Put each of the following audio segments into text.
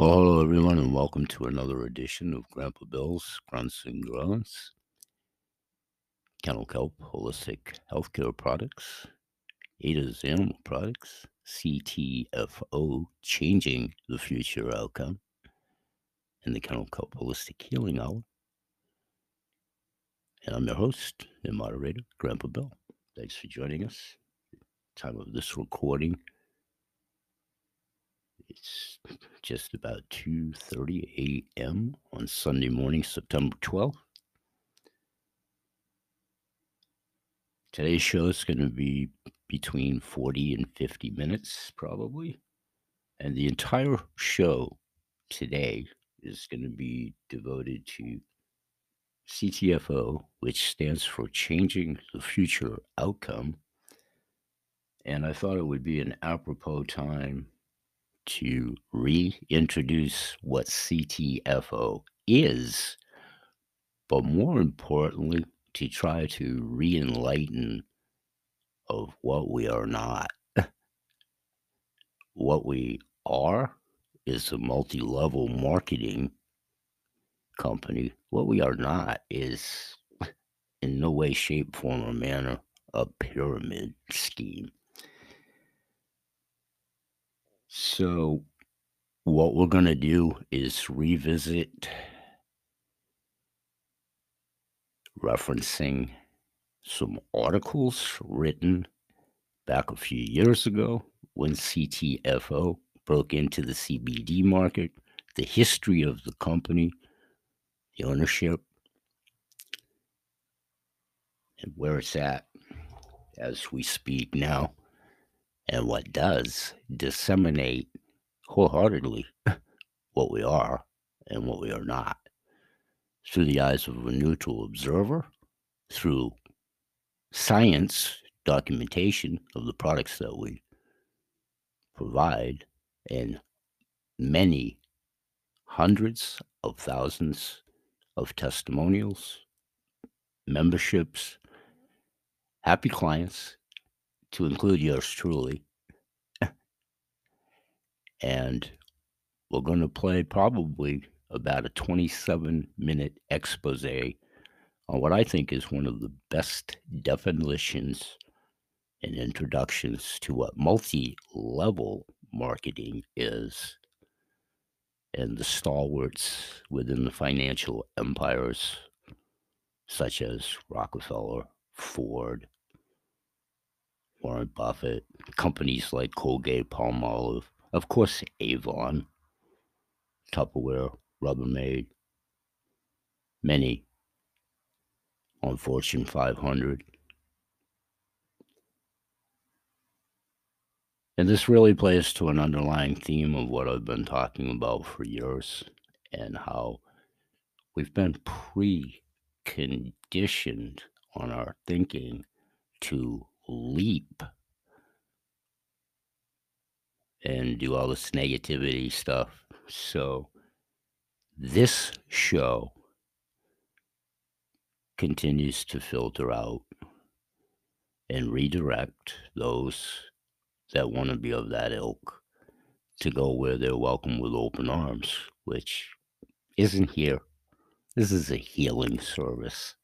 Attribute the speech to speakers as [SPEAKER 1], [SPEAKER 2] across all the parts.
[SPEAKER 1] Well, hello everyone, and welcome to another edition of Grandpa Bill's Grunts and Grunts. Kennel Kelp Holistic Healthcare Products, Ada's Animal Products, CTFO Changing the Future Outcome, and the Kennel Kelp Holistic Healing Hour. And I'm your host and moderator, Grandpa Bill. Thanks for joining us. Time of this recording it's just about 2:30 a.m. on Sunday morning, September 12th. Today's show is going to be between 40 and 50 minutes, probably. And the entire show today is going to be devoted to CTFO, which stands for Changing the Future Outcome. And I thought it would be an apropos time to reintroduce what CTFO is, but more importantly, to try to re enlighten of what we are not. what we are is a multi level marketing company. What we are not is in no way, shape, form, or manner a pyramid scheme. So, what we're going to do is revisit referencing some articles written back a few years ago when CTFO broke into the CBD market, the history of the company, the ownership, and where it's at as we speak now and what does disseminate wholeheartedly what we are and what we are not through the eyes of a neutral observer, through science documentation of the products that we provide, and many hundreds of thousands of testimonials, memberships, happy clients, to include yours truly. and we're going to play probably about a 27 minute expose on what I think is one of the best definitions and introductions to what multi level marketing is and the stalwarts within the financial empires such as Rockefeller, Ford, Warren Buffett, companies like Colgate, Palmolive, of course, Avon, Tupperware, Rubbermaid, many on Fortune 500. And this really plays to an underlying theme of what I've been talking about for years and how we've been pre conditioned on our thinking to leap and do all this negativity stuff. So, this show continues to filter out and redirect those that want to be of that ilk to go where they're welcome with open arms, which isn't here. This is a healing service.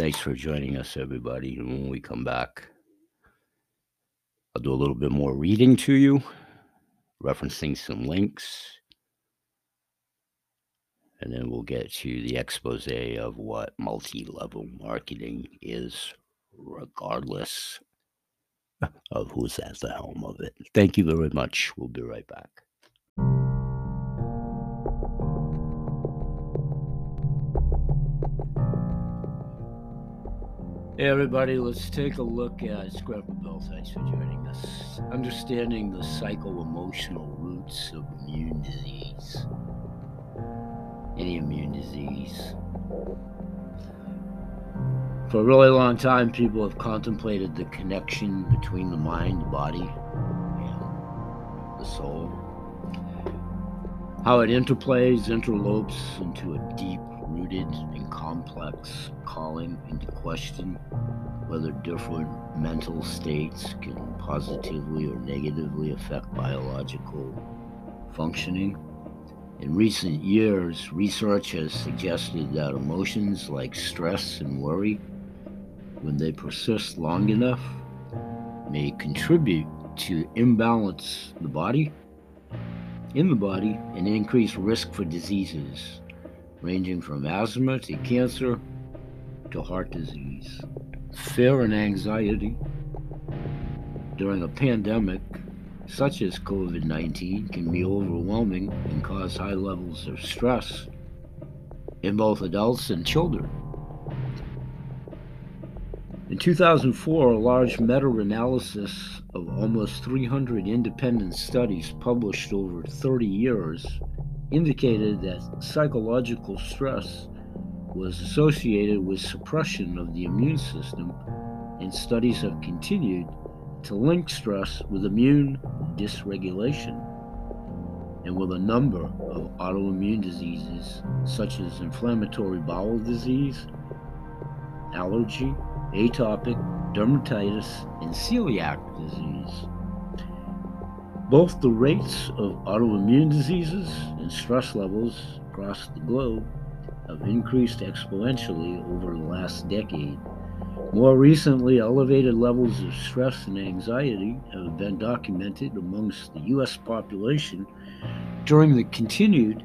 [SPEAKER 1] Thanks for joining us, everybody. And when we come back, I'll do a little bit more reading to you, referencing some links, and then we'll get to the expose of what multi level marketing is, regardless of who's at the helm of it. Thank you very much. We'll be right back. Hey everybody, let's take a look at Scrapper Bill. Thanks for joining us. Understanding the psycho-emotional roots of immune disease. Any immune disease. For a really long time, people have contemplated the connection between the mind, the body, and the soul. How it interplays, interlopes into a deep rooted and complex calling into question whether different mental states can positively or negatively affect biological functioning. In recent years, research has suggested that emotions like stress and worry, when they persist long enough, may contribute to imbalance the body in the body and increase risk for diseases ranging from asthma to cancer to heart disease. Fear and anxiety during a pandemic such as COVID 19 can be overwhelming and cause high levels of stress in both adults and children. In 2004, a large meta analysis of almost 300 independent studies published over 30 years indicated that psychological stress was associated with suppression of the immune system, and studies have continued to link stress with immune dysregulation and with a number of autoimmune diseases such as inflammatory bowel disease, allergy, atopic dermatitis, and celiac disease. Both the rates of autoimmune diseases and stress levels across the globe have increased exponentially over the last decade. More recently, elevated levels of stress and anxiety have been documented amongst the U.S. population during the continued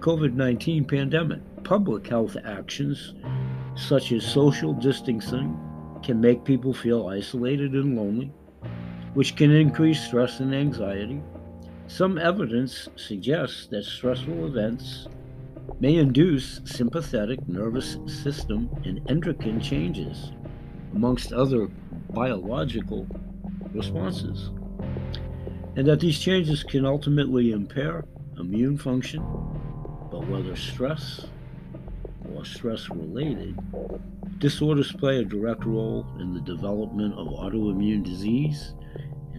[SPEAKER 1] COVID 19 pandemic. Public health actions such as social distancing, can make people feel isolated and lonely, which can increase stress and anxiety. Some evidence suggests that stressful events may induce sympathetic nervous system and endocrine changes, amongst other biological responses, and that these changes can ultimately impair immune function. But whether stress or stress related, disorders play a direct role in the development of autoimmune disease,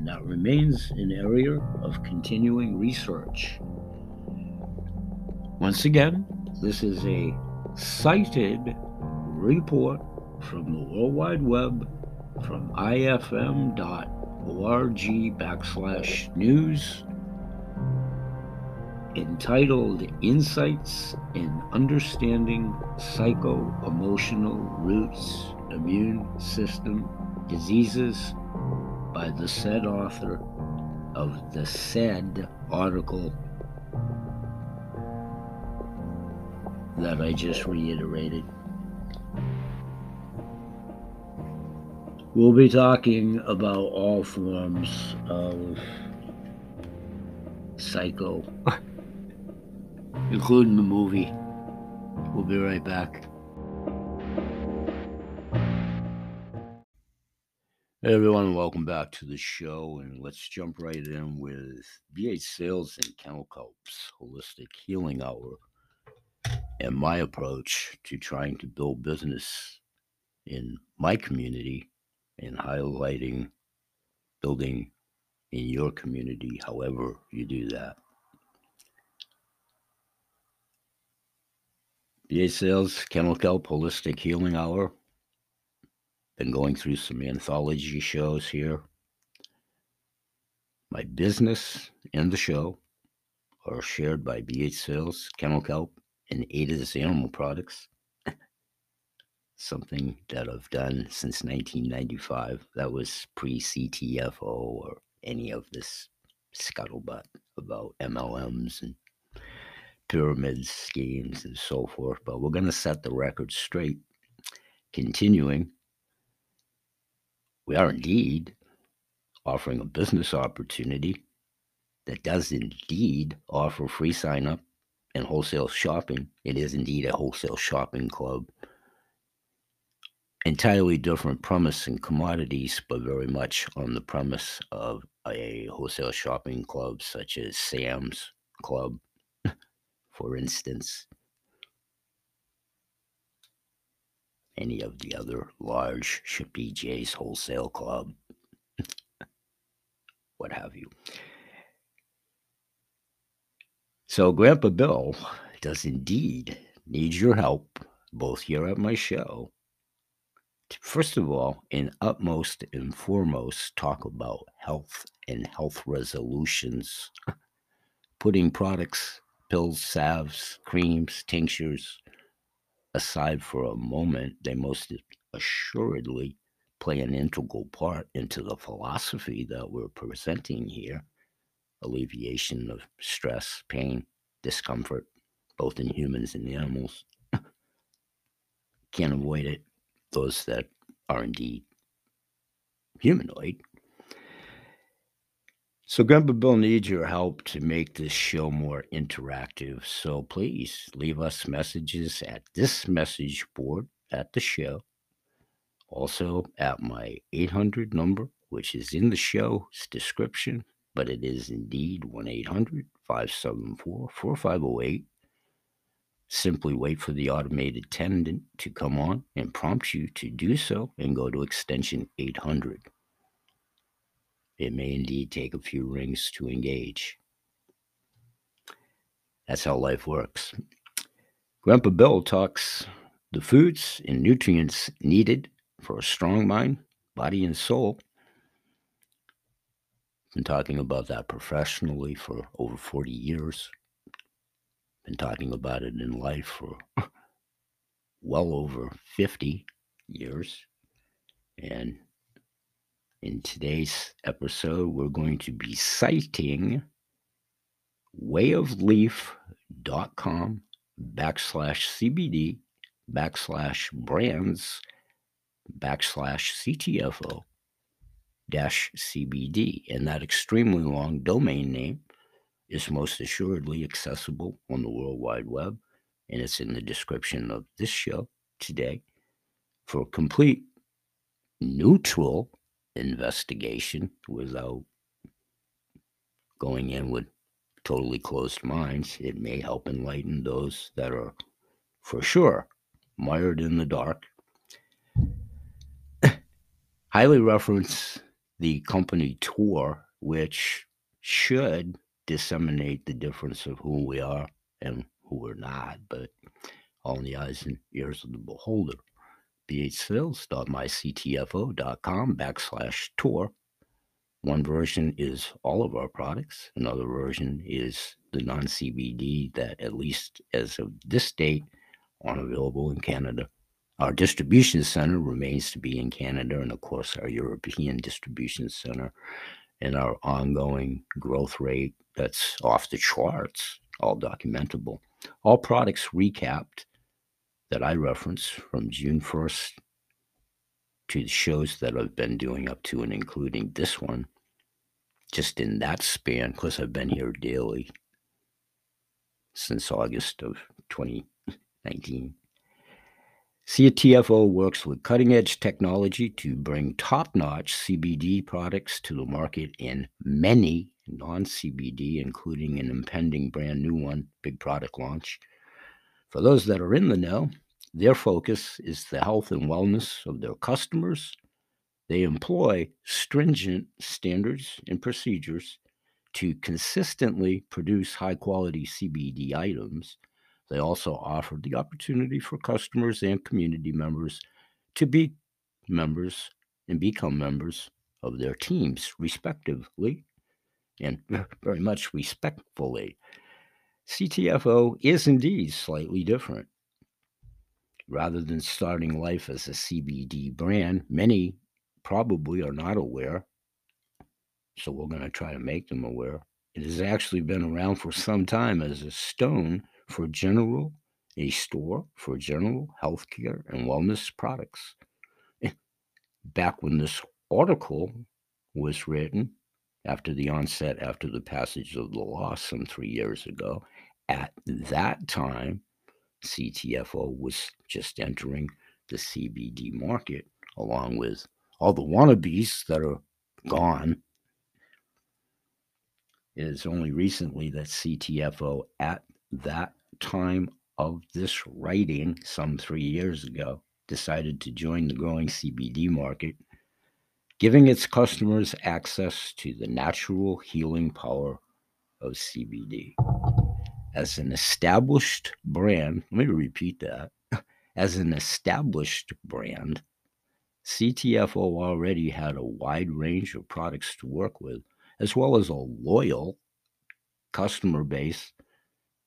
[SPEAKER 1] and that remains an area of continuing research. Once again, this is a cited report from the World Wide Web from ifm.org backslash news entitled Insights in Understanding Psycho Emotional Roots, Immune System Diseases by the said author of the said article that I just reiterated. We'll be talking about all forms of psycho including the movie. We'll be right back. Hey everyone, welcome back to the show, and let's jump right in with BH Sales and Kennel Kelp's Holistic Healing Hour and my approach to trying to build business in my community and highlighting building in your community, however you do that. BH Sales, Kennel Kelp, Holistic Healing Hour. Been going through some anthology shows here. My business and the show are shared by BH Sales, Kennel Kelp, and Ada's Animal Products. Something that I've done since 1995. That was pre CTFO or any of this scuttlebutt about MLMs and pyramid schemes and so forth, but we're going to set the record straight. Continuing, we are indeed offering a business opportunity that does indeed offer free sign up and wholesale shopping. It is indeed a wholesale shopping club. Entirely different premise and commodities, but very much on the premise of a wholesale shopping club such as Sam's Club, for instance, any of the other large BJ's wholesale club, what have you. So, Grandpa Bill does indeed need your help, both here at my show. First of all, in utmost and foremost, talk about health and health resolutions putting products, pills, salves, creams, tinctures aside for a moment, they most assuredly play an integral part into the philosophy that we're presenting here alleviation of stress, pain, discomfort, both in humans and animals. Can't avoid it. Those that are indeed humanoid. So, Grandpa Bill needs your help to make this show more interactive. So, please leave us messages at this message board at the show. Also, at my 800 number, which is in the show's description, but it is indeed 1 800 574 4508. Simply wait for the automated attendant to come on and prompt you to do so and go to extension 800. It may indeed take a few rings to engage. That's how life works. Grandpa Bill talks the foods and nutrients needed for a strong mind, body, and soul. Been talking about that professionally for over 40 years been talking about it in life for well over 50 years. And in today's episode, we're going to be citing wayofleaf.com backslash CBD backslash brands backslash CTFO dash CBD. And that extremely long domain name is most assuredly accessible on the World Wide Web, and it's in the description of this show today. For complete neutral investigation without going in with totally closed minds, it may help enlighten those that are for sure mired in the dark. Highly reference the company tour, which should disseminate the difference of who we are and who we're not, but all in the eyes and ears of the beholder. bhsales.myctfo.com backslash tour. One version is all of our products. Another version is the non CBD that, at least as of this date, aren't available in Canada. Our distribution center remains to be in Canada, and of course, our European distribution center and our ongoing growth rate that's off the charts, all documentable. All products recapped that I reference from June 1st to the shows that I've been doing up to and including this one, just in that span, because I've been here daily since August of 2019. CTFO works with cutting edge technology to bring top notch CBD products to the market in many non CBD, including an impending brand new one, big product launch. For those that are in the know, their focus is the health and wellness of their customers. They employ stringent standards and procedures to consistently produce high quality CBD items they also offer the opportunity for customers and community members to be members and become members of their teams, respectively, and very much respectfully. CTFO is indeed slightly different. Rather than starting life as a CBD brand, many probably are not aware. So we're going to try to make them aware. It has actually been around for some time as a stone for general, a store for general healthcare and wellness products. Back when this article was written, after the onset, after the passage of the law some three years ago, at that time, CTFO was just entering the CBD market, along with all the wannabes that are gone. It is only recently that CTFO at that time of this writing, some three years ago, decided to join the growing CBD market, giving its customers access to the natural healing power of CBD. As an established brand, let me repeat that. As an established brand, CTFO already had a wide range of products to work with, as well as a loyal customer base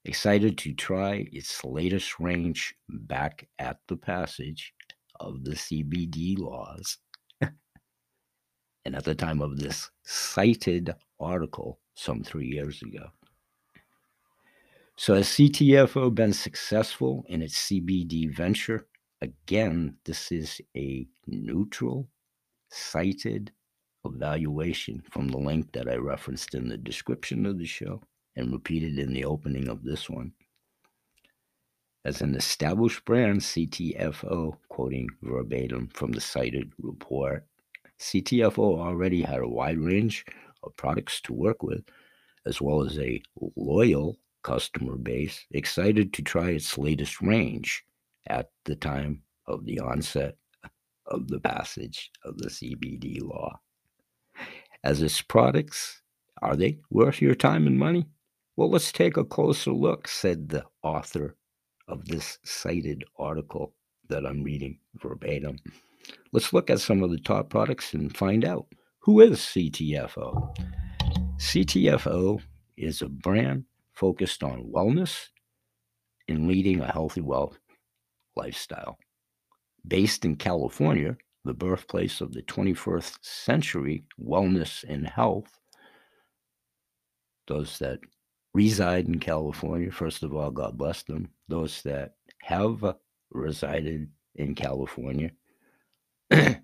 [SPEAKER 1] excited to try its latest range back at the passage of the CBD laws. and at the time of this cited article some three years ago. So, has CTFO been successful in its CBD venture? Again, this is a neutral, cited evaluation from the link that I referenced in the description of the show and repeated in the opening of this one. As an established brand, CTFO, quoting verbatim from the cited report, CTFO already had a wide range of products to work with, as well as a loyal customer base excited to try its latest range at the time of the onset of the passage of the CBD law. As its products, are they worth your time and money? Well, let's take a closer look, said the author of this cited article that I'm reading verbatim. Let's look at some of the top products and find out who is CTFO. CTFO is a brand focused on wellness and leading a healthy wealth lifestyle. Based in California, the birthplace of the 21st century wellness and health, those that reside in California, first of all, God bless them. Those that have resided in California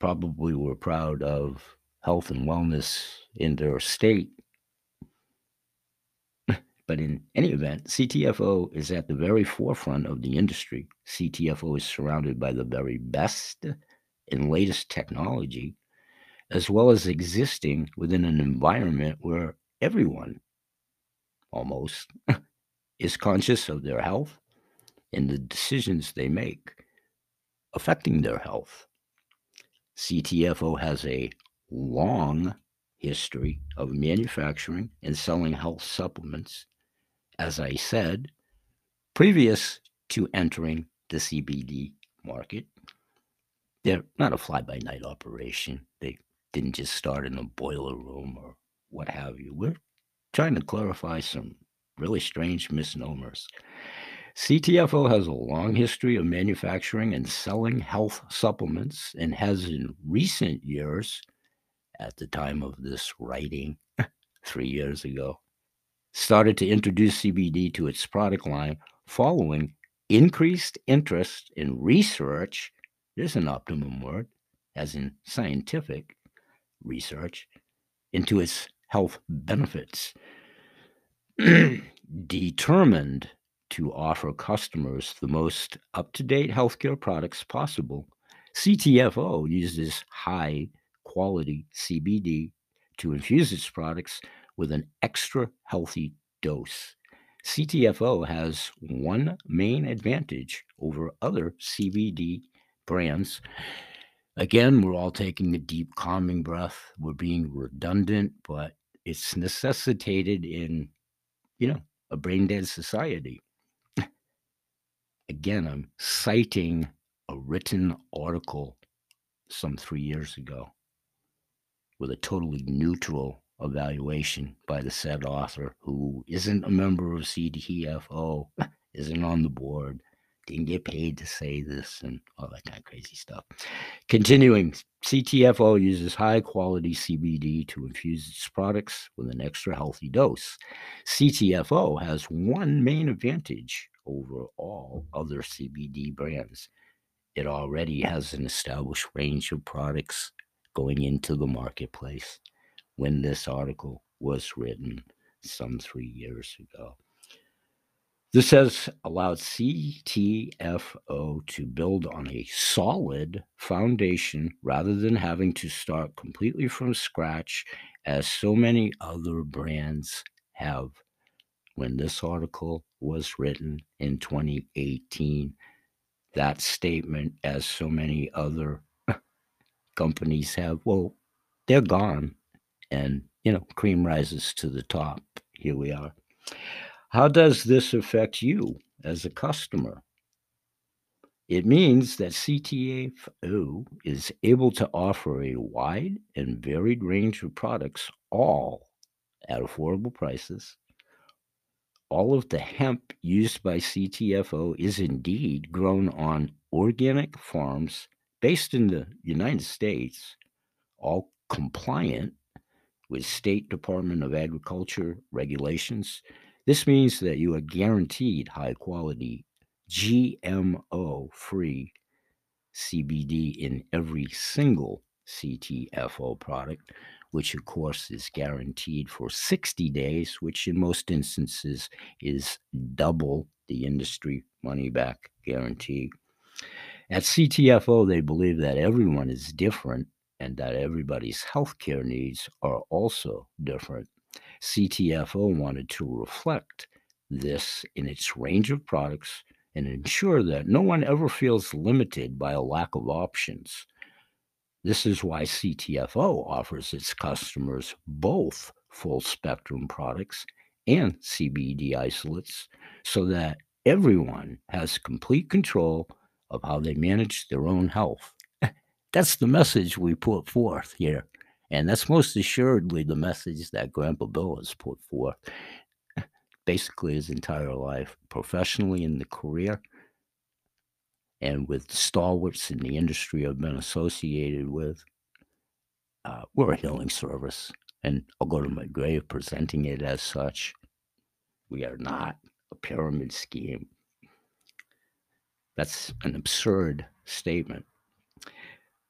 [SPEAKER 1] probably were proud of health and wellness in their state. But in any event, CTFO is at the very forefront of the industry. CTFO is surrounded by the very best and latest technology as well as existing within an environment where everyone almost is conscious of their health and the decisions they make affecting their health. CTFO has a long history of manufacturing and selling health supplements, as I said, previous to entering the CBD market. They're not a fly by night operation. They didn't just start in a boiler room or what have you. We're trying to clarify some really strange misnomers. CTFO has a long history of manufacturing and selling health supplements and has in recent years, at the time of this writing, three years ago, started to introduce CBD to its product line following increased interest in research. There's an optimum word, as in scientific research into its health benefits, determined to offer customers the most up to date healthcare products possible. CTFO uses high quality CBD to infuse its products with an extra healthy dose. CTFO has one main advantage over other CBD brands Again, we're all taking a deep, calming breath. We're being redundant, but it's necessitated in, you know, a brain dead society. Again, I'm citing a written article some three years ago with a totally neutral evaluation by the said author who isn't a member of CTFO, isn't on the board, didn't get paid to say this and all that kind of crazy stuff. Continuing, CTFO uses high quality CBD to infuse its products with an extra healthy dose. CTFO has one main advantage over all other CBD brands. It already has an established range of products going into the marketplace when this article was written some three years ago. This has allowed CTFO to build on a solid foundation rather than having to start completely from scratch, as so many other brands have. When this article was written in 2018, that statement, as so many other companies have, well, they're gone. And, you know, cream rises to the top. Here we are. How does this affect you as a customer? It means that CTFO is able to offer a wide and varied range of products, all at affordable prices. All of the hemp used by CTFO is indeed grown on organic farms based in the United States, all compliant with State Department of Agriculture regulations. This means that you are guaranteed high quality, GMO free CBD in every single CTFO product, which of course is guaranteed for 60 days, which in most instances is double the industry money back guarantee. At CTFO, they believe that everyone is different and that everybody's healthcare needs are also different. CTFO wanted to reflect this in its range of products and ensure that no one ever feels limited by a lack of options. This is why CTFO offers its customers both full spectrum products and CBD isolates so that everyone has complete control of how they manage their own health. That's the message we put forth here. And that's most assuredly the message that Grandpa Bill has put forth basically his entire life, professionally in the career and with stalwarts in the industry I've been associated with. Uh, we're a healing service, and I'll go to my grave presenting it as such. We are not a pyramid scheme. That's an absurd statement.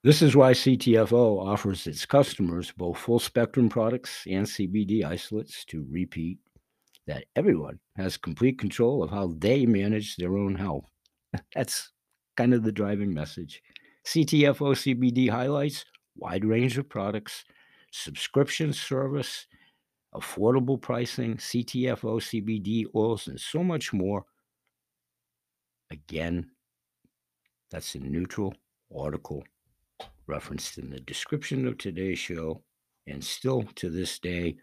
[SPEAKER 1] This is why CTFO offers its customers both full spectrum products and CBD isolates to repeat that everyone has complete control of how they manage their own health. That's kind of the driving message. CTFO CBD highlights wide range of products, subscription service, affordable pricing, CTFO CBD oils, and so much more. Again, that's a neutral article referenced in the description of today's show, and still to this day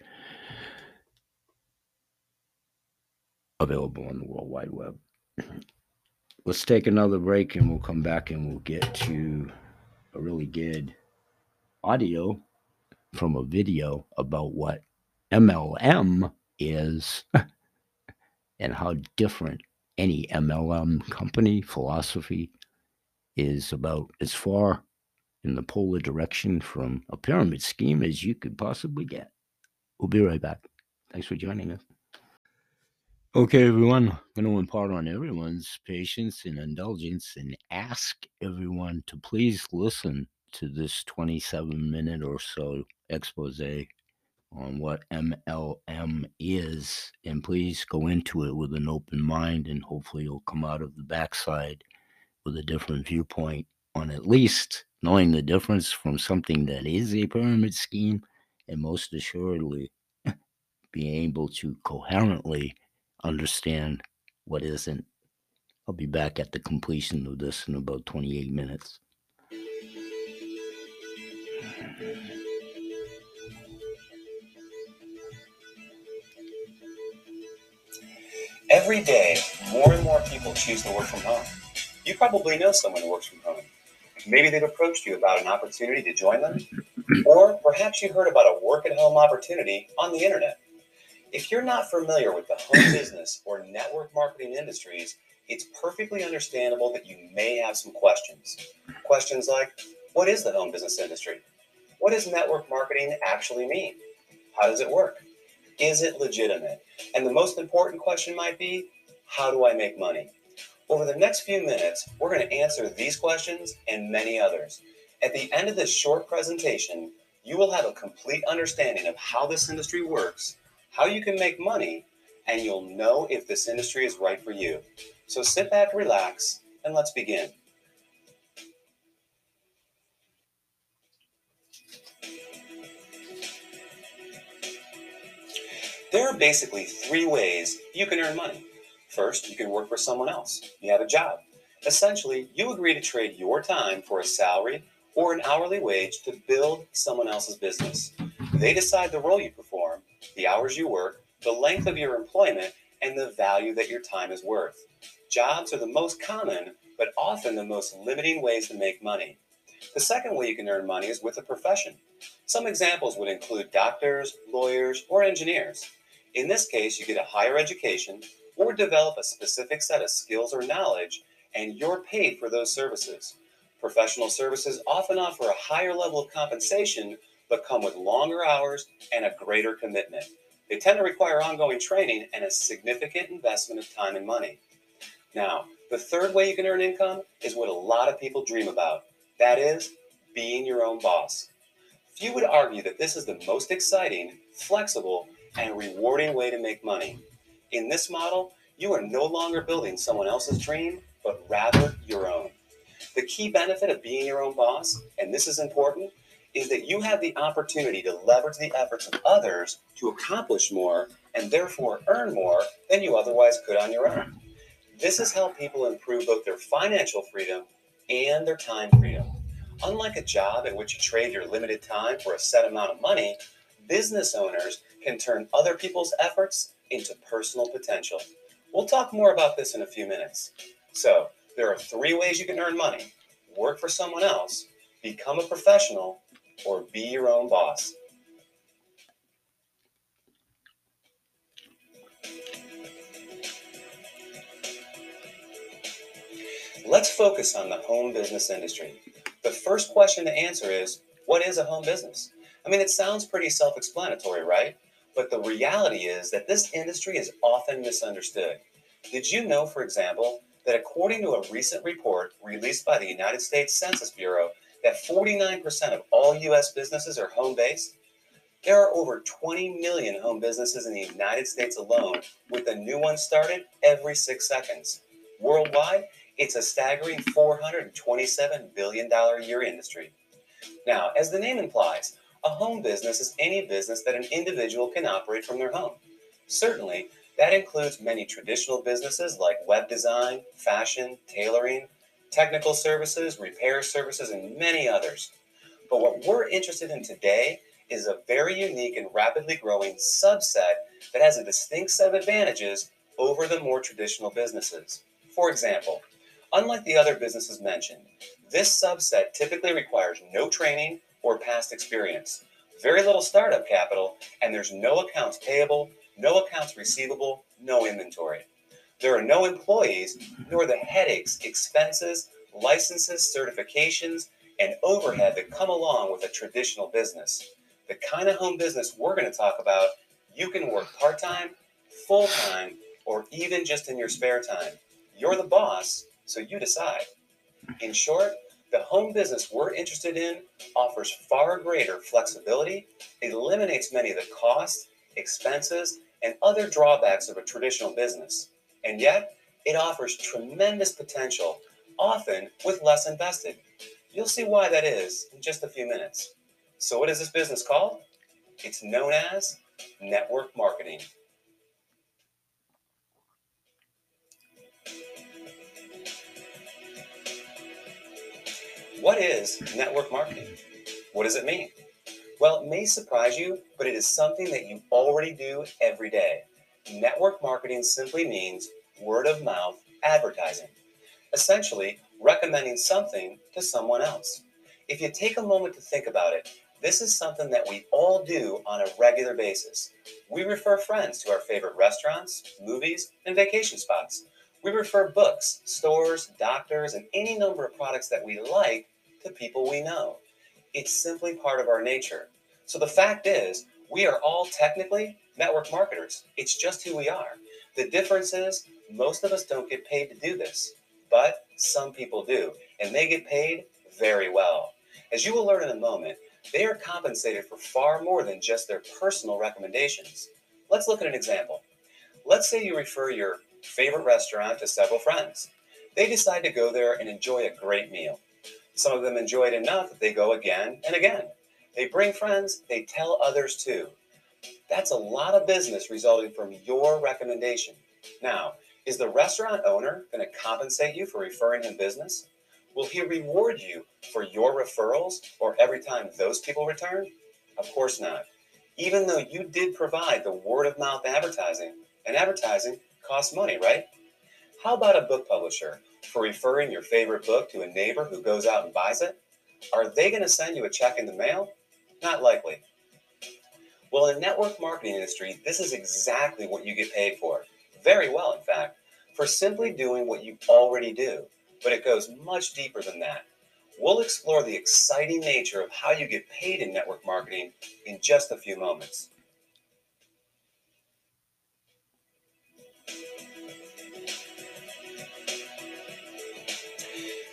[SPEAKER 1] available on the World Wide Web. Let's take another break and we'll come back and we'll get to a really good audio from a video about what MLM is and how different any MLM company philosophy is about as far in the polar direction from a pyramid scheme as you could possibly get. We'll be right back. Thanks for joining us. Okay, everyone, I'm going to impart on everyone's patience and indulgence and ask everyone to please listen to this 27 minute or so expose on what MLM is. And please go into it with an open mind, and hopefully, you'll come out of the backside with a different viewpoint on at least knowing the difference from something that is a pyramid scheme, and most assuredly, being able to coherently understand what isn't. I'll be back at the completion of this in about 28 minutes.
[SPEAKER 2] Every day, more and more people choose to work from home. You probably know someone who works from home. Maybe they've approached you about an opportunity to join them, or perhaps you heard about a work at home opportunity on the internet. If you're not familiar with the home business or network marketing industries, it's perfectly understandable that you may have some questions. Questions like What is the home business industry? What does network marketing actually mean? How does it work? Is it legitimate? And the most important question might be How do I make money? Over the next few minutes, we're going to answer these questions and many others. At the end of this short presentation, you will have a complete understanding of how this industry works how you can make money, and you'll know if this industry is right for you. So sit back, relax, and let's begin. There are basically three ways you can earn money. First, you can work for someone else. You have a job. Essentially, you agree to trade your time for a salary or an hourly wage to build someone else's business. They decide the role you perform, the hours you work, the length of your employment, and the value that your time is worth. Jobs are the most common, but often the most limiting ways to make money. The second way you can earn money is with a profession. Some examples would include doctors, lawyers, or engineers. In this case, you get a higher education or develop a specific set of skills or knowledge, and you're paid for those services. Professional services often offer a higher level of compensation, but come with longer hours and a greater commitment. They tend to require ongoing training and a significant investment of time and money. Now, the third way you can earn income is what a lot of people dream about that is, being your own boss. Few would argue that this is the most exciting, flexible, and rewarding way to make money. In this model, you are no longer building someone else's dream, but rather your own. The key benefit of being your own boss, and this is important, is that you have the opportunity to leverage the efforts of others to accomplish more and therefore earn more than you otherwise could on your own. This is how people improve both their financial freedom and their time freedom. Unlike a job in which you trade your limited time for a set amount of money, business owners can turn other people's efforts into personal potential. We'll talk more about this in a few minutes. So, there are three ways you can earn money work for someone else, become a professional, or be your own boss. Let's focus on the home business industry. The first question to answer is what is a home business? I mean, it sounds pretty self explanatory, right? But the reality is that this industry is often misunderstood. Did you know, for example, that according to a recent report released by the United States Census Bureau, that 49% of all U.S. businesses are home based? There are over 20 million home businesses in the United States alone, with a new one started every six seconds. Worldwide, it's a staggering $427 billion a year industry. Now, as the name implies, a home business is any business that an individual can operate from their home. Certainly, that includes many traditional businesses like web design, fashion, tailoring, technical services, repair services, and many others. But what we're interested in today is a very unique and rapidly growing subset that has a distinct set of advantages over the more traditional businesses. For example, unlike the other businesses mentioned, this subset typically requires no training or past experience, very little startup capital, and there's no accounts payable, no accounts receivable, no inventory. There are no employees, nor the headaches, expenses, licenses, certifications, and overhead that come along with a traditional business. The kind of home business we're going to talk about, you can work part time, full time, or even just in your spare time. You're the boss, so you decide. In short, the home business we're interested in offers far greater flexibility, eliminates many of the costs, expenses, and other drawbacks of a traditional business. And yet, it offers tremendous potential, often with less invested. You'll see why that is in just a few minutes. So, what is this business called? It's known as network marketing. What is network marketing? What does it mean? Well, it may surprise you, but it is something that you already do every day. Network marketing simply means word of mouth advertising, essentially, recommending something to someone else. If you take a moment to think about it, this is something that we all do on a regular basis. We refer friends to our favorite restaurants, movies, and vacation spots. We refer books, stores, doctors, and any number of products that we like to people we know. It's simply part of our nature. So the fact is, we are all technically network marketers. It's just who we are. The difference is, most of us don't get paid to do this, but some people do, and they get paid very well. As you will learn in a moment, they are compensated for far more than just their personal recommendations. Let's look at an example. Let's say you refer your favorite restaurant to several friends. They decide to go there and enjoy a great meal. Some of them enjoy it enough that they go again and again. They bring friends, they tell others too. That's a lot of business resulting from your recommendation. Now, is the restaurant owner going to compensate you for referring him business? Will he reward you for your referrals or every time those people return? Of course not. Even though you did provide the word of mouth advertising, and advertising costs money, right? How about a book publisher for referring your favorite book to a neighbor who goes out and buys it? Are they going to send you a check in the mail? Not likely. Well, in the network marketing industry, this is exactly what you get paid for. Very well, in fact, for simply doing what you already do. But it goes much deeper than that. We'll explore the exciting nature of how you get paid in network marketing in just a few moments.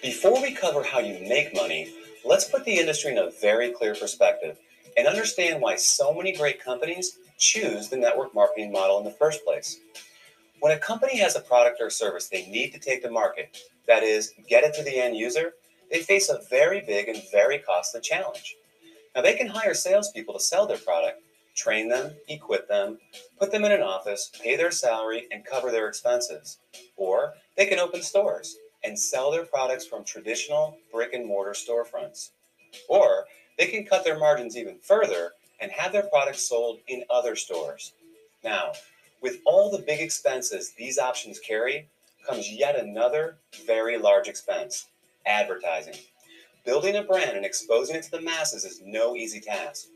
[SPEAKER 2] Before we cover how you make money, let's put the industry in a very clear perspective and understand why so many great companies choose the network marketing model in the first place. When a company has a product or service they need to take to market, that is, get it to the end user, they face a very big and very costly challenge. Now, they can hire salespeople to sell their product, train them, equip them, put them in an office, pay their salary, and cover their expenses. Or they can open stores and sell their products from traditional brick and mortar storefronts. Or they can cut their margins even further and have their products sold in other stores. Now, with all the big expenses these options carry, comes yet another very large expense advertising. Building a brand and exposing it to the masses is no easy task.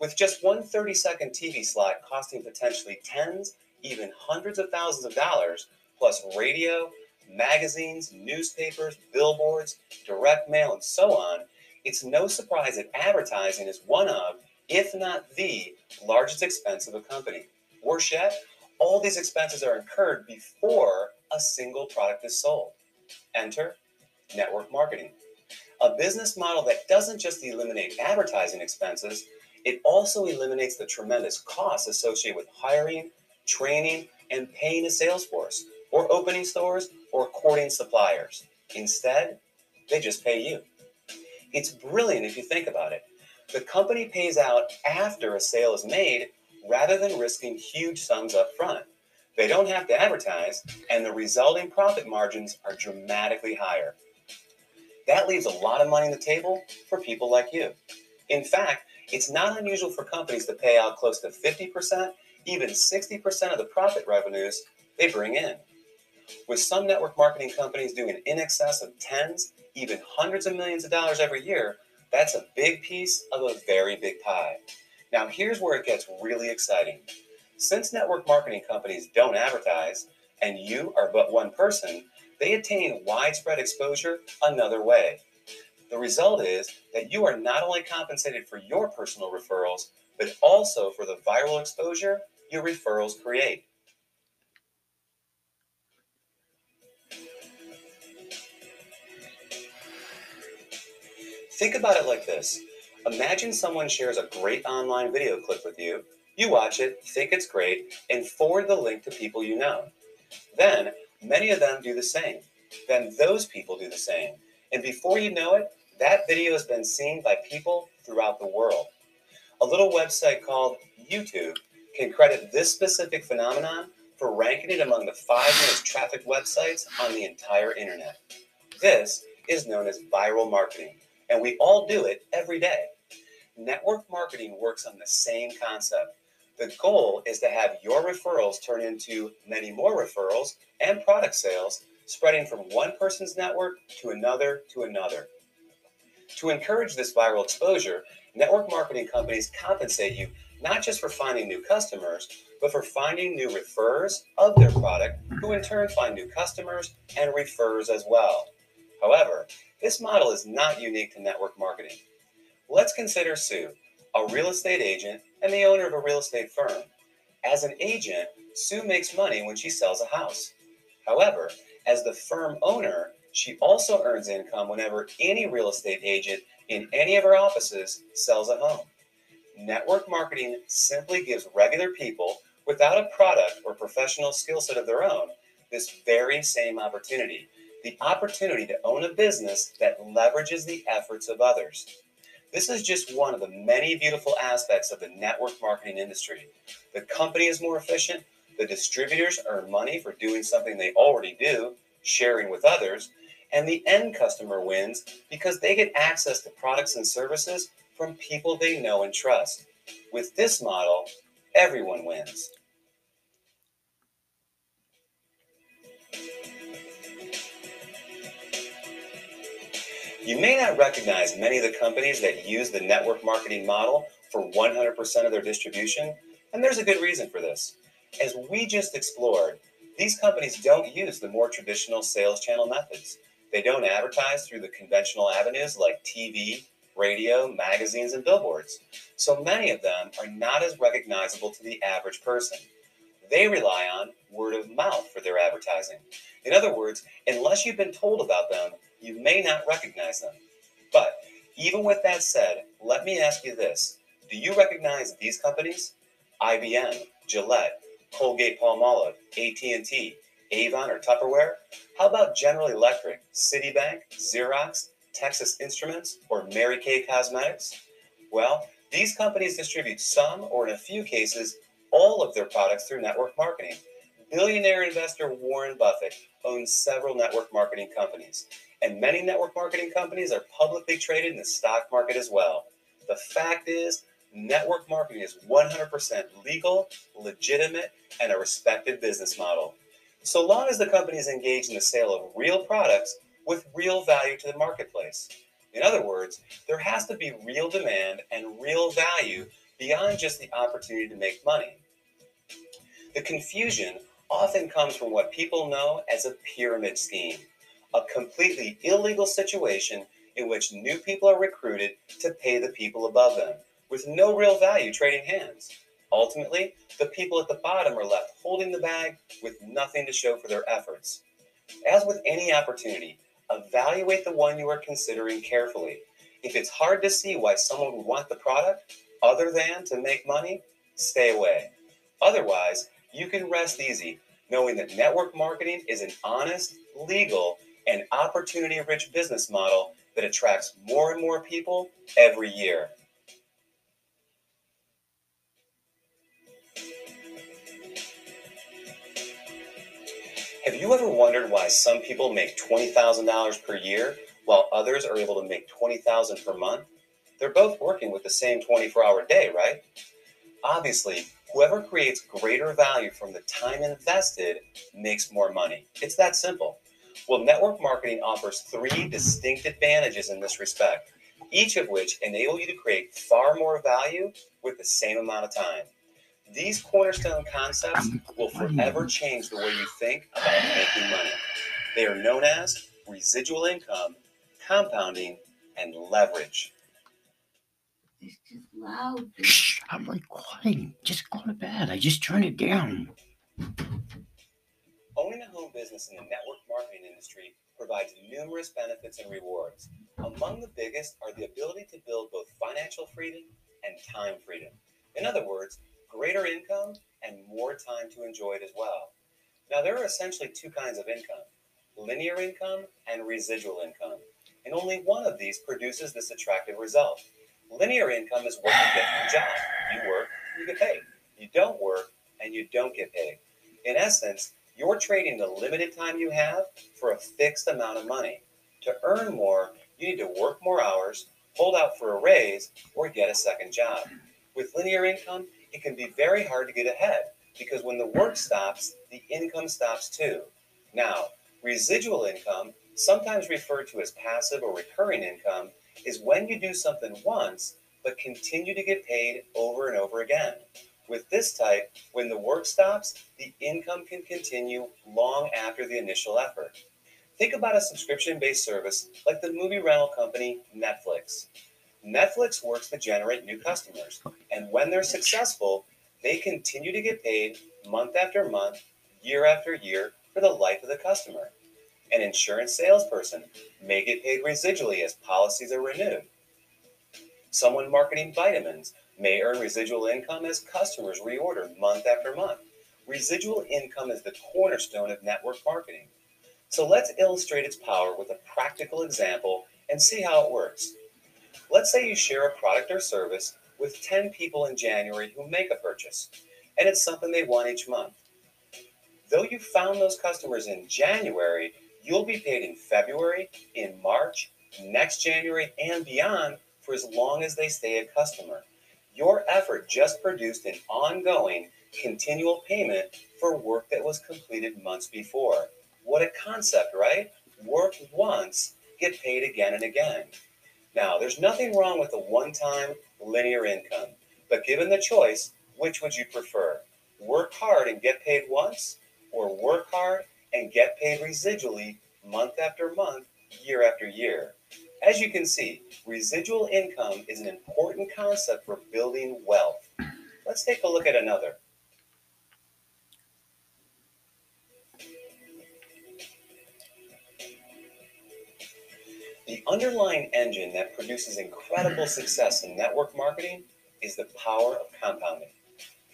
[SPEAKER 2] With just one 30 second TV slot costing potentially tens, even hundreds of thousands of dollars, plus radio, magazines, newspapers, billboards, direct mail, and so on, it's no surprise that advertising is one of, if not the, largest expense of a company. Worse yet, all these expenses are incurred before a single product is sold. Enter network marketing, a business model that doesn't just eliminate advertising expenses, it also eliminates the tremendous costs associated with hiring, training, and paying a sales force, or opening stores, or courting suppliers. Instead, they just pay you. It's brilliant if you think about it. The company pays out after a sale is made rather than risking huge sums up front. They don't have to advertise, and the resulting profit margins are dramatically higher. That leaves a lot of money on the table for people like you. In fact, it's not unusual for companies to pay out close to 50%, even 60% of the profit revenues they bring in. With some network marketing companies doing in excess of tens even hundreds of millions of dollars every year, that's a big piece of a very big pie. Now, here's where it gets really exciting. Since network marketing companies don't advertise, and you are but one person, they attain widespread exposure another way. The result is that you are not only compensated for your personal referrals, but also for the viral exposure your referrals create. Think about it like this Imagine someone shares a great online video clip with you. You watch it, think it's great, and forward the link to people you know. Then, many of them do the same. Then, those people do the same. And before you know it, that video has been seen by people throughout the world. A little website called YouTube can credit this specific phenomenon for ranking it among the five most trafficked websites on the entire internet. This is known as viral marketing and we all do it every day. Network marketing works on the same concept. The goal is to have your referrals turn into many more referrals and product sales, spreading from one person's network to another to another. To encourage this viral exposure, network marketing companies compensate you not just for finding new customers, but for finding new referrers of their product, who in turn find new customers and referrers as well. However, this model is not unique to network marketing. Let's consider Sue, a real estate agent and the owner of a real estate firm. As an agent, Sue makes money when she sells a house. However, as the firm owner, she also earns income whenever any real estate agent in any of her offices sells a home. Network marketing simply gives regular people without a product or professional skill set of their own this very same opportunity the opportunity to own a business that leverages the efforts of others. This is just one of the many beautiful aspects of the network marketing industry. The company is more efficient, the distributors earn money for doing something they already do, sharing with others, and the end customer wins because they get access to products and services from people they know and trust. With this model, everyone wins. You may not recognize many of the companies that use the network marketing model for 100% of their distribution, and there's a good reason for this. As we just explored, these companies don't use the more traditional sales channel methods. They don't advertise through the conventional avenues like TV, radio, magazines, and billboards. So many of them are not as recognizable to the average person. They rely on word of mouth for their advertising. In other words, unless you've been told about them, you may not recognize them. But even with that said, let me ask you this. Do you recognize these companies? IBM, Gillette, Colgate Palmolive, AT&T, Avon or Tupperware? How about General Electric, Citibank, Xerox, Texas Instruments, or Mary Kay Cosmetics? Well, these companies distribute some, or in a few cases, all of their products through network marketing. Billionaire investor Warren Buffett owns several network marketing companies, and many network marketing companies are publicly traded in the stock market as well. The fact is, network marketing is 100% legal, legitimate, and a respected business model. So long as the company is engaged in the sale of real products with real value to the marketplace. In other words, there has to be real demand and real value beyond just the opportunity to make money. The confusion often comes from what people know as a pyramid scheme, a completely illegal situation in which new people are recruited to pay the people above them, with no real value trading hands. Ultimately, the people at the bottom are left holding the bag with nothing to show for their efforts. As with any opportunity, evaluate the one you are considering carefully. If it's hard to see why someone would want the product other than to make money, stay away. Otherwise, you can rest easy knowing that network marketing is an honest, legal, and opportunity rich business model that attracts more and more people every year. Have you ever wondered why some people make $20,000 per year while others are able to make 20,000 per month? They're both working with the same 24 hour day, right? Obviously, whoever creates greater value from the time invested makes more money. It's that simple. Well, network marketing offers three distinct advantages in this respect, each of which enable you to create far more value with the same amount of time. These cornerstone concepts will forever change the way you think about making money. They are known as residual income, compounding, and leverage.
[SPEAKER 1] It's just loud. Shh, I'm recording. Just go to bed. I just turned it down.
[SPEAKER 2] Owning a home business in the network marketing industry provides numerous benefits and rewards. Among the biggest are the ability to build both financial freedom and time freedom. In other words, greater income, and more time to enjoy it as well. Now, there are essentially two kinds of income linear income and residual income, and only one of these produces this attractive result. Linear income is what you get from job. You work, you get paid. You don't work, and you don't get paid. In essence, you're trading the limited time you have for a fixed amount of money. To earn more, you need to work more hours, hold out for a raise, or get a second job. With linear income, it can be very hard to get ahead because when the work stops, the income stops too. Now, residual income, sometimes referred to as passive or recurring income, is when you do something once but continue to get paid over and over again. With this type, when the work stops, the income can continue long after the initial effort. Think about a subscription based service like the movie rental company Netflix. Netflix works to generate new customers, and when they're successful, they continue to get paid month after month, year after year for the life of the customer. An insurance salesperson may get paid residually as policies are renewed. Someone marketing vitamins may earn residual income as customers reorder month after month. Residual income is the cornerstone of network marketing. So let's illustrate its power with a practical example and see how it works. Let's say you share a product or service with 10 people in January who make a purchase, and it's something they want each month. Though you found those customers in January, you'll be paid in February, in March, next January, and beyond for as long as they stay a customer. Your effort just produced an ongoing, continual payment for work that was completed months before. What a concept, right? Work once, get paid again and again. Now, there's nothing wrong with a one time linear income. But given the choice, which would you prefer? Work hard and get paid once, or work hard and get paid residually month after month, year after year? As you can see, residual income is an important concept for building wealth. Let's take a look at another. The underlying engine that produces incredible success in network marketing is the power of compounding.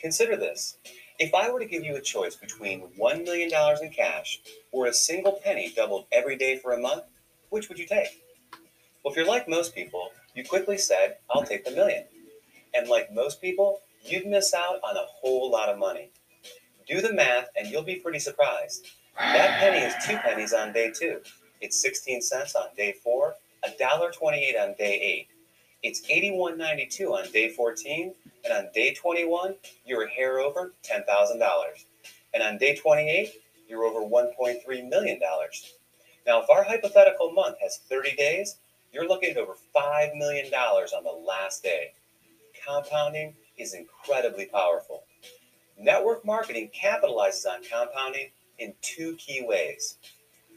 [SPEAKER 2] Consider this. If I were to give you a choice between $1 million in cash or a single penny doubled every day for a month, which would you take? Well, if you're like most people, you quickly said, I'll take the million. And like most people, you'd miss out on a whole lot of money. Do the math and you'll be pretty surprised. That penny is two pennies on day two. It's 16 cents on day four, $1.28 on day eight. It's 81.92 on day 14, and on day 21, you're a hair over $10,000. And on day 28, you're over $1.3 million. Now, if our hypothetical month has 30 days, you're looking at over $5 million on the last day. Compounding is incredibly powerful. Network marketing capitalizes on compounding in two key ways.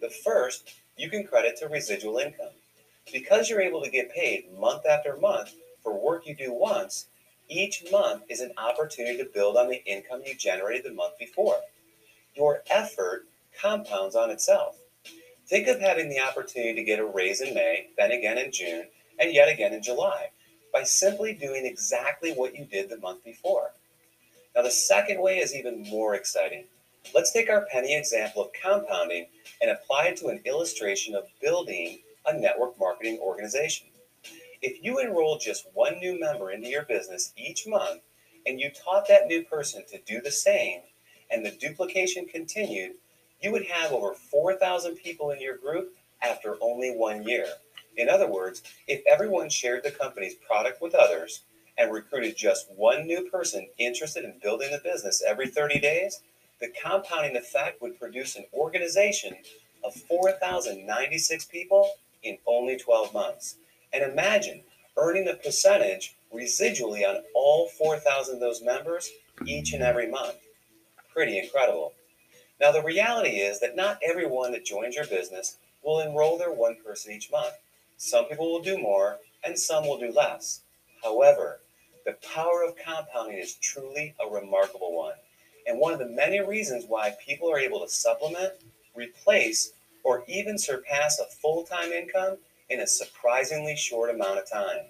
[SPEAKER 2] The first you can credit to residual income. Because you're able to get paid month after month for work you do once, each month is an opportunity to build on the income you generated the month before. Your effort compounds on itself. Think of having the opportunity to get a raise in May, then again in June, and yet again in July by simply doing exactly what you did the month before. Now, the second way is even more exciting. Let's take our penny example of compounding and apply it to an illustration of building a network marketing organization. If you enroll just one new member into your business each month and you taught that new person to do the same and the duplication continued, you would have over 4,000 people in your group after only one year. In other words, if everyone shared the company's product with others and recruited just one new person interested in building the business every 30 days, the compounding effect would produce an organization of 4,096 people in only 12 months. And imagine earning a percentage residually on all 4,000 of those members each and every month. Pretty incredible. Now, the reality is that not everyone that joins your business will enroll their one person each month. Some people will do more and some will do less. However, the power of compounding is truly a remarkable one, and one of the many reasons why people are able to supplement, replace, or even surpass a full time income in a surprisingly short amount of time.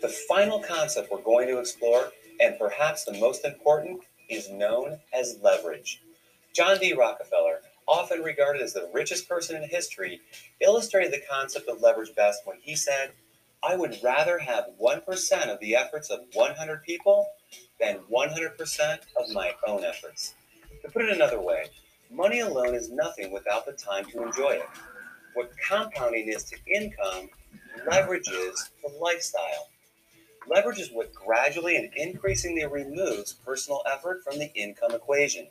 [SPEAKER 2] The final concept we're going to explore, and perhaps the most important, is known as leverage. John D. Rockefeller, often regarded as the richest person in history, illustrated the concept of leverage best when he said, I would rather have 1% of the efforts of 100 people than 100% of my own efforts. To put it another way, money alone is nothing without the time to enjoy it. What compounding is to income, leverage is to lifestyle. Leverage is what gradually and increasingly removes personal effort from the income equation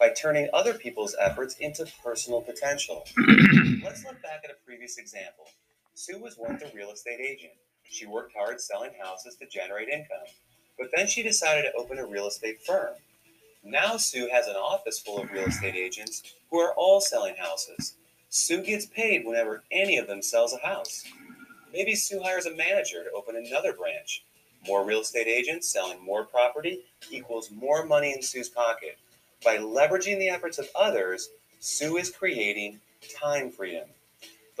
[SPEAKER 2] by turning other people's efforts into personal potential. Let's look back at a previous example. Sue was once a real estate agent. She worked hard selling houses to generate income, but then she decided to open a real estate firm. Now Sue has an office full of real estate agents who are all selling houses. Sue gets paid whenever any of them sells a house. Maybe Sue hires a manager to open another branch. More real estate agents selling more property equals more money in Sue's pocket. By leveraging the efforts of others, Sue is creating time freedom.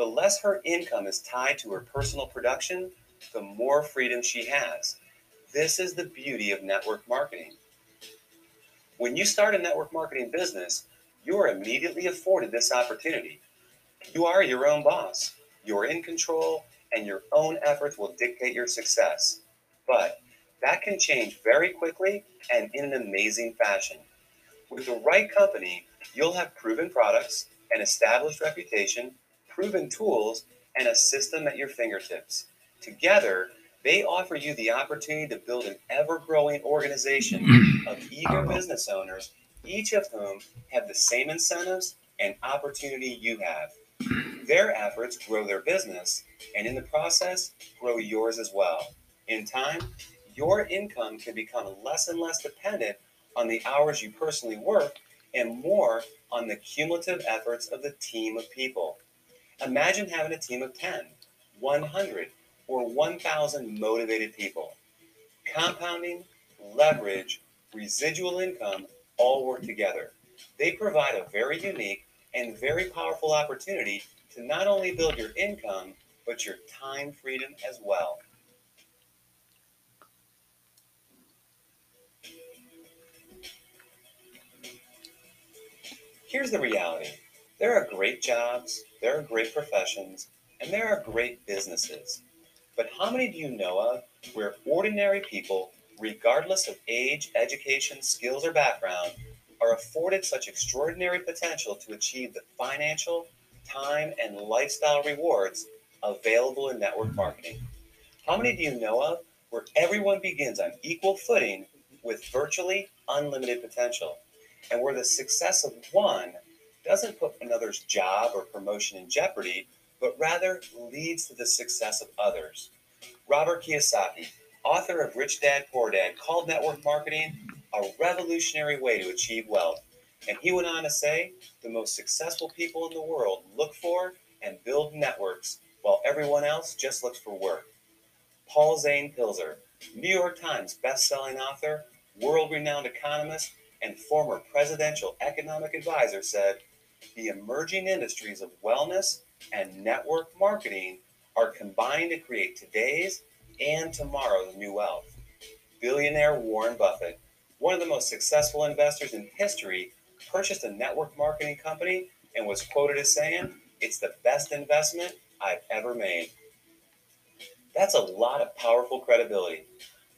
[SPEAKER 2] The less her income is tied to her personal production, the more freedom she has. This is the beauty of network marketing. When you start a network marketing business, you are immediately afforded this opportunity. You are your own boss, you're in control, and your own efforts will dictate your success. But that can change very quickly and in an amazing fashion. With the right company, you'll have proven products, an established reputation, proven tools, and a system at your fingertips. Together, they offer you the opportunity to build an ever growing organization of eager business owners, each of whom have the same incentives and opportunity you have. Their efforts grow their business, and in the process, grow yours as well. In time, your income can become less and less dependent on the hours you personally work and more on the cumulative efforts of the team of people. Imagine having a team of 10, 100, or 1,000 motivated people. Compounding, leverage, residual income all work together. They provide a very unique and very powerful opportunity to not only build your income, but your time freedom as well. Here's the reality there are great jobs, there are great professions, and there are great businesses. But how many do you know of where ordinary people, regardless of age, education, skills, or background, are afforded such extraordinary potential to achieve the financial, time, and lifestyle rewards available in network marketing? How many do you know of where everyone begins on equal footing with virtually unlimited potential? and where the success of one doesn't put another's job or promotion in jeopardy, but rather leads to the success of others. Robert Kiyosaki, author of Rich Dad Poor Dad, called network marketing a revolutionary way to achieve wealth. And he went on to say the most successful people in the world look for and build networks while everyone else just looks for work. Paul Zane Pilzer, New York Times best-selling author, world-renowned economist, and former presidential economic advisor, said the emerging industries of wellness and network marketing are combined to create today's and tomorrow's new wealth. Billionaire Warren Buffett, one of the most successful investors in history, purchased a network marketing company and was quoted as saying, It's the best investment I've ever made. That's a lot of powerful credibility.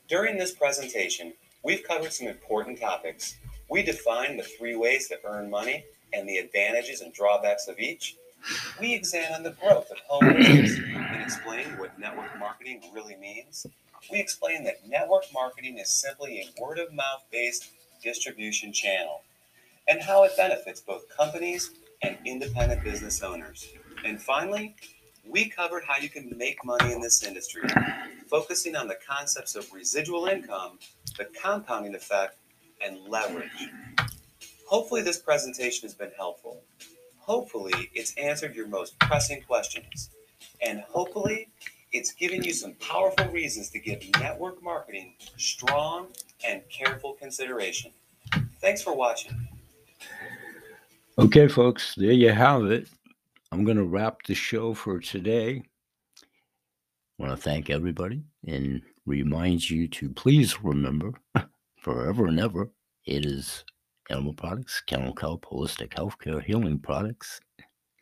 [SPEAKER 2] During this presentation, we've covered some important topics, we define the three ways to earn money and the advantages and drawbacks of each. We examine the growth of home business and explain what network marketing really means. We explain that network marketing is simply a word of mouth based distribution channel and how it benefits both companies and independent business owners. And finally, we covered how you can make money in this industry, focusing on the concepts of residual income, the compounding effect, and leverage. Hopefully, this presentation has been helpful. Hopefully, it's answered your most pressing questions. And hopefully, it's given you some powerful reasons to give network marketing strong and careful consideration. Thanks for watching.
[SPEAKER 1] Okay, folks, there you have it. I'm going to wrap the show for today. I want to thank everybody and remind you to please remember forever and ever. It is animal products, kennel kelp, holistic healthcare, healing products,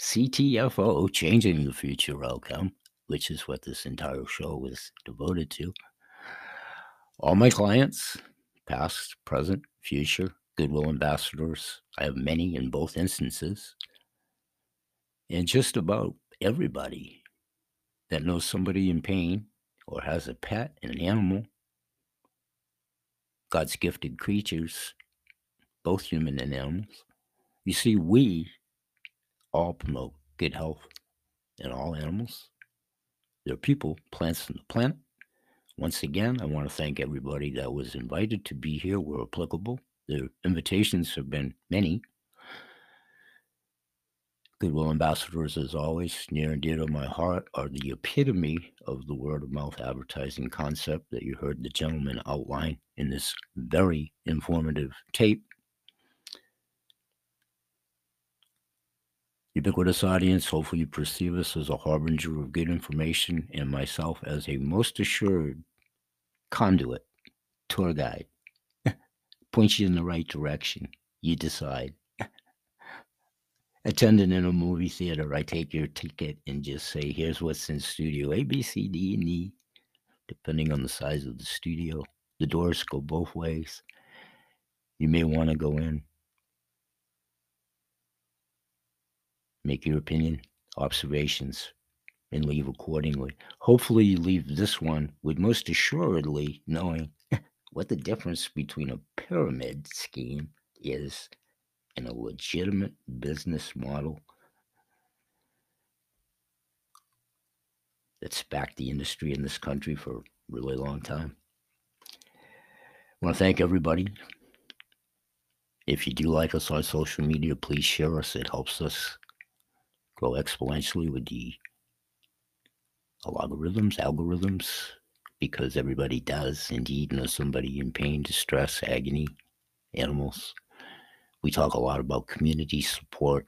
[SPEAKER 1] CTFO, changing the future outcome, which is what this entire show was devoted to. All my clients, past, present, future, Goodwill ambassadors, I have many in both instances, and just about everybody that knows somebody in pain or has a pet, and an animal, God's gifted creatures, both human and animals. You see, we all promote good health in all animals. There are people, plants and the planet. Once again, I want to thank everybody that was invited to be here where applicable. The invitations have been many. Goodwill ambassadors, as always, near and dear to my heart, are the epitome of the word of mouth advertising concept that you heard the gentleman outline in this very informative tape. Ubiquitous audience, hopefully you perceive us as a harbinger of good information and myself as a most assured conduit, tour guide. Points you in the right direction. You decide attending in a movie theater, I take your ticket and just say, here's what's in studio A, B, C, D, and E, depending on the size of the studio. The doors go both ways. You may want to go in, make your opinion, observations, and leave accordingly. Hopefully, you leave this one with most assuredly knowing what the difference between a pyramid scheme is and a legitimate business model that's backed the industry in this country for a really long time. I want to thank everybody. If you do like us on social media, please share us. It helps us grow exponentially with the logarithms, algorithms, because everybody does indeed know somebody in pain, distress, agony, animals. We talk a lot about community support.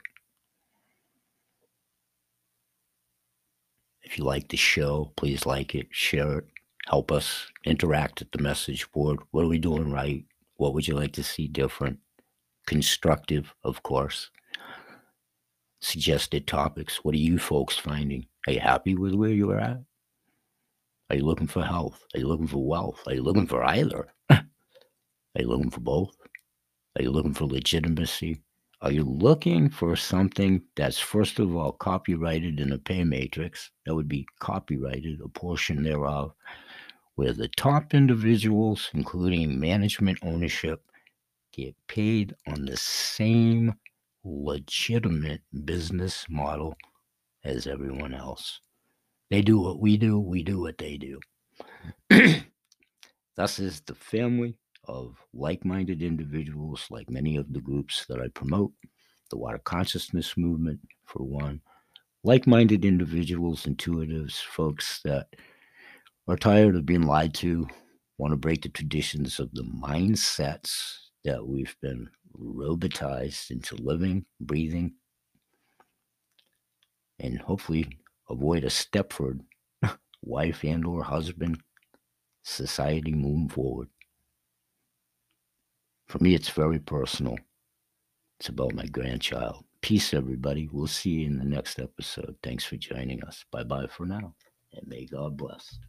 [SPEAKER 1] If you like the show, please like it, share it, help us interact at the message board. What are we doing right? What would you like to see different? Constructive, of course. Suggested topics. What are you folks finding? Are you happy with where you are at? Are you looking for health? Are you looking for wealth? Are you looking for either? are you looking for both? Are you looking for legitimacy? Are you looking for something that's, first of all, copyrighted in a pay matrix? That would be copyrighted, a portion thereof, where the top individuals, including management ownership, get paid on the same legitimate business model as everyone else. They do what we do, we do what they do. Thus is the family of like minded individuals, like many of the groups that I promote, the water consciousness movement, for one, like minded individuals, intuitives, folks that are tired of being lied to, want to break the traditions of the mindsets that we've been robotized into living, breathing, and hopefully avoid a Stepford wife and or husband society moving forward. For me, it's very personal. It's about my grandchild. Peace, everybody. We'll see you in the next episode. Thanks for joining us. Bye bye for now, and may God bless.